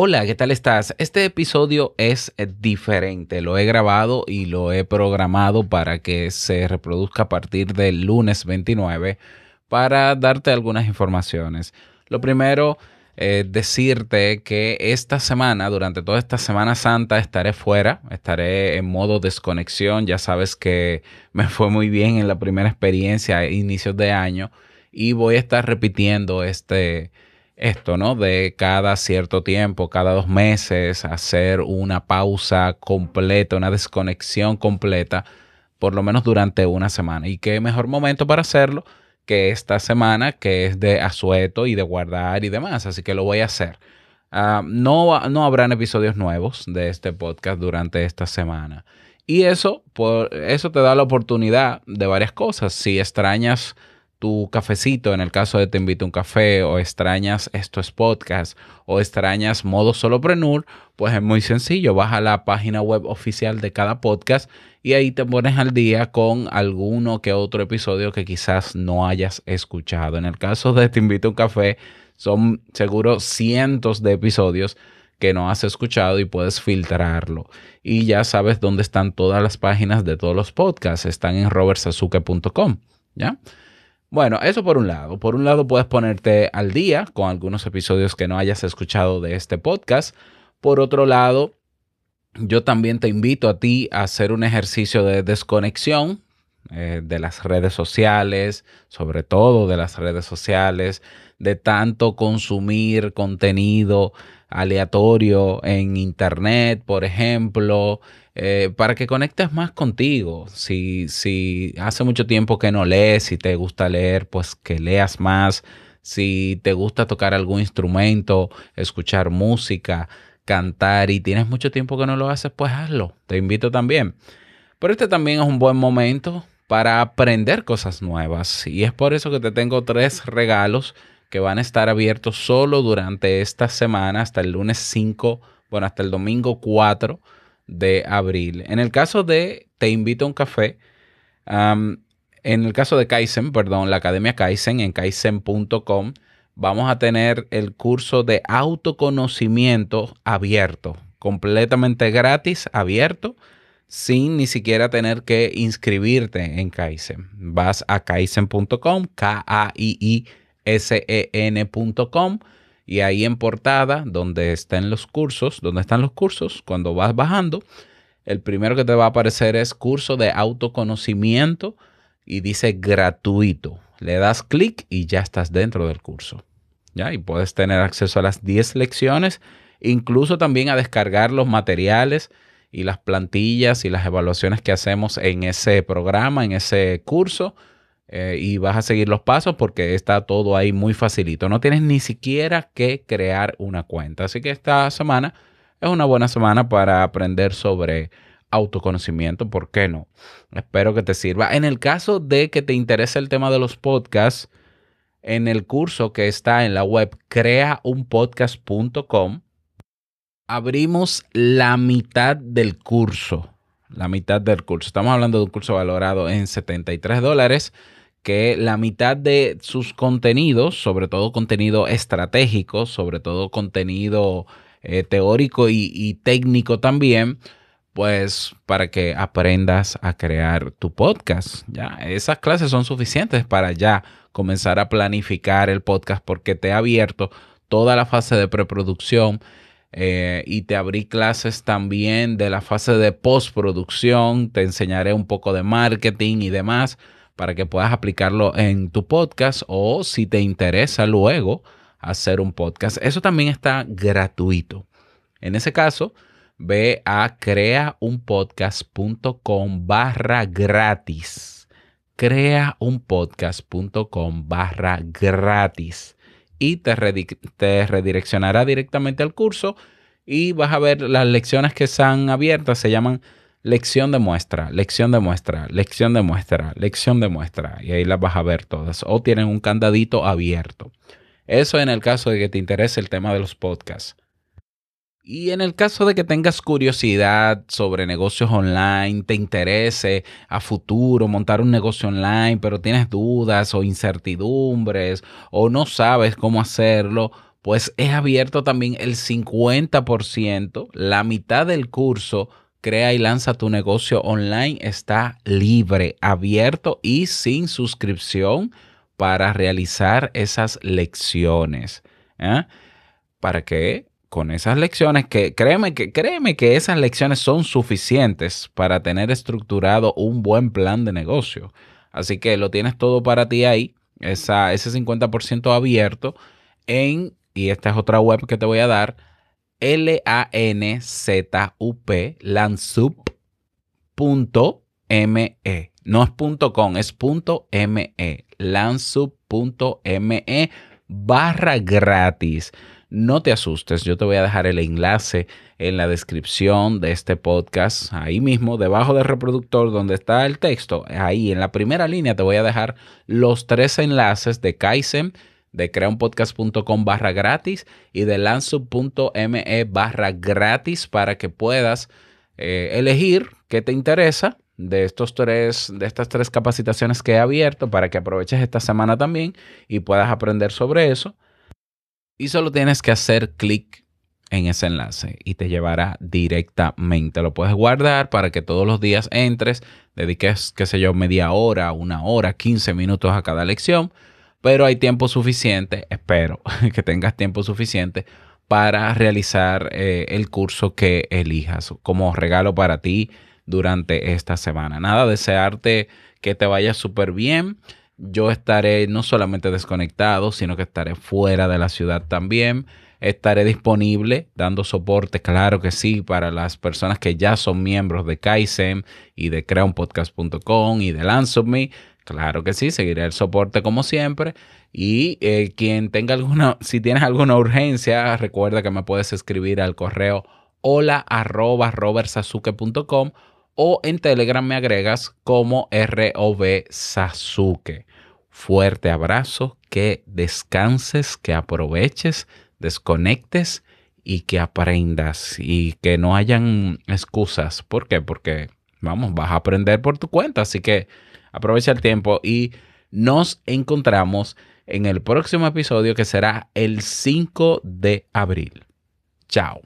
Hola, ¿qué tal estás? Este episodio es diferente. Lo he grabado y lo he programado para que se reproduzca a partir del lunes 29 para darte algunas informaciones. Lo primero, eh, decirte que esta semana, durante toda esta Semana Santa, estaré fuera, estaré en modo desconexión. Ya sabes que me fue muy bien en la primera experiencia a inicios de año y voy a estar repitiendo este esto, ¿no? De cada cierto tiempo, cada dos meses, hacer una pausa completa, una desconexión completa, por lo menos durante una semana. Y qué mejor momento para hacerlo que esta semana, que es de asueto y de guardar y demás. Así que lo voy a hacer. Ah, no, no habrán episodios nuevos de este podcast durante esta semana. Y eso, por, eso te da la oportunidad de varias cosas. Si extrañas tu cafecito, en el caso de te invito a un café, o extrañas estos podcasts, o extrañas modo soloprenur, pues es muy sencillo. Vas a la página web oficial de cada podcast y ahí te pones al día con alguno que otro episodio que quizás no hayas escuchado. En el caso de Te invito a un café, son seguro cientos de episodios que no has escuchado y puedes filtrarlo. Y ya sabes dónde están todas las páginas de todos los podcasts. Están en robertsazuke.com. ¿Ya? Bueno, eso por un lado. Por un lado puedes ponerte al día con algunos episodios que no hayas escuchado de este podcast. Por otro lado, yo también te invito a ti a hacer un ejercicio de desconexión eh, de las redes sociales, sobre todo de las redes sociales, de tanto consumir contenido aleatorio en Internet, por ejemplo, eh, para que conectes más contigo. Si, si hace mucho tiempo que no lees, si te gusta leer, pues que leas más. Si te gusta tocar algún instrumento, escuchar música, cantar y tienes mucho tiempo que no lo haces, pues hazlo. Te invito también. Pero este también es un buen momento para aprender cosas nuevas. Y es por eso que te tengo tres regalos que van a estar abiertos solo durante esta semana hasta el lunes 5, bueno, hasta el domingo 4 de abril. En el caso de Te invito a un café, en el caso de Kaizen, perdón, la Academia Kaizen en kaizen.com, vamos a tener el curso de autoconocimiento abierto, completamente gratis, abierto, sin ni siquiera tener que inscribirte en Kaizen. Vas a kaizen.com, K-A-I-I-S-E-N.com y ahí en portada, donde están los cursos, donde están los cursos, cuando vas bajando, el primero que te va a aparecer es curso de autoconocimiento y dice gratuito. Le das clic y ya estás dentro del curso. ¿ya? Y puedes tener acceso a las 10 lecciones, incluso también a descargar los materiales y las plantillas y las evaluaciones que hacemos en ese programa, en ese curso eh, y vas a seguir los pasos porque está todo ahí muy facilito. No tienes ni siquiera que crear una cuenta. Así que esta semana es una buena semana para aprender sobre autoconocimiento. ¿Por qué no? Espero que te sirva. En el caso de que te interese el tema de los podcasts, en el curso que está en la web creaunpodcast.com, abrimos la mitad del curso. La mitad del curso. Estamos hablando de un curso valorado en 73 dólares que la mitad de sus contenidos, sobre todo contenido estratégico, sobre todo contenido eh, teórico y, técnico también, pues para que aprendas a crear tu podcast. Ya, esas clases son suficientes para ya comenzar a planificar el podcast porque te ha abierto toda la fase de preproducción eh, y te abrí clases también de la fase de postproducción. Te enseñaré un poco de marketing y demás para que puedas aplicarlo en tu podcast o si te interesa luego hacer un podcast. Eso también está gratuito. En ese caso, ve a creaunpodcast.com barra gratis. Creaunpodcast.com barra gratis. Y te, te redireccionará directamente al curso y vas a ver las lecciones que están abiertas. Se llaman lección de muestra, lección de muestra, lección de muestra, lección de muestra. Y ahí las vas a ver todas. O tienen un candadito abierto. Eso en el caso de que te interese el tema de los podcasts. Y en el caso de que tengas curiosidad sobre negocios online, te interese a futuro montar un negocio online, pero tienes dudas o incertidumbres o no sabes cómo hacerlo, pues he abierto también el 50%, la mitad del curso Crea y lanza tu negocio online está libre, abierto y sin suscripción para realizar esas lecciones. ¿eh? Para que con esas lecciones, que créeme, que créeme que esas lecciones son suficientes para tener estructurado un buen plan de negocio. Así que lo tienes todo para ti ahí, esa, ese 50% abierto en, y esta es otra web que te voy a dar, L-A-N-Z-U-P, lansup.me. No es .com, es .me. lansup.me barra gratis. No te asustes, yo te voy a dejar el enlace en la descripción de este podcast, ahí mismo, debajo del reproductor donde está el texto, ahí en la primera línea te voy a dejar los tres enlaces de Kaizen de creaunpodcast.com barra gratis y de lanzo.me barra gratis para que puedas eh, elegir qué te interesa de estos tres, de estas tres capacitaciones que he abierto para que aproveches esta semana también y puedas aprender sobre eso. Y solo tienes que hacer clic en ese enlace y te llevará directamente. Lo puedes guardar para que todos los días entres, dediques, qué sé yo, media hora, una hora, 15 minutos a cada lección pero hay tiempo suficiente, espero que tengas tiempo suficiente para realizar eh, el curso que elijas como regalo para ti durante esta semana. Nada, desearte que te vaya súper bien. Yo estaré no solamente desconectado, sino que estaré fuera de la ciudad también. Estaré disponible dando soporte, claro que sí, para las personas que ya son miembros de Kaizen y de creaunpodcast.com y de Me. Claro que sí, seguiré el soporte como siempre. Y eh, quien tenga alguna, si tienes alguna urgencia, recuerda que me puedes escribir al correo hola arroba o en Telegram me agregas como ROB Sasuke. Fuerte abrazo, que descanses, que aproveches, desconectes y que aprendas y que no hayan excusas. ¿Por qué? Porque, vamos, vas a aprender por tu cuenta. Así que aprovecha el tiempo y nos encontramos en el próximo episodio que será el 5 de abril. Chao.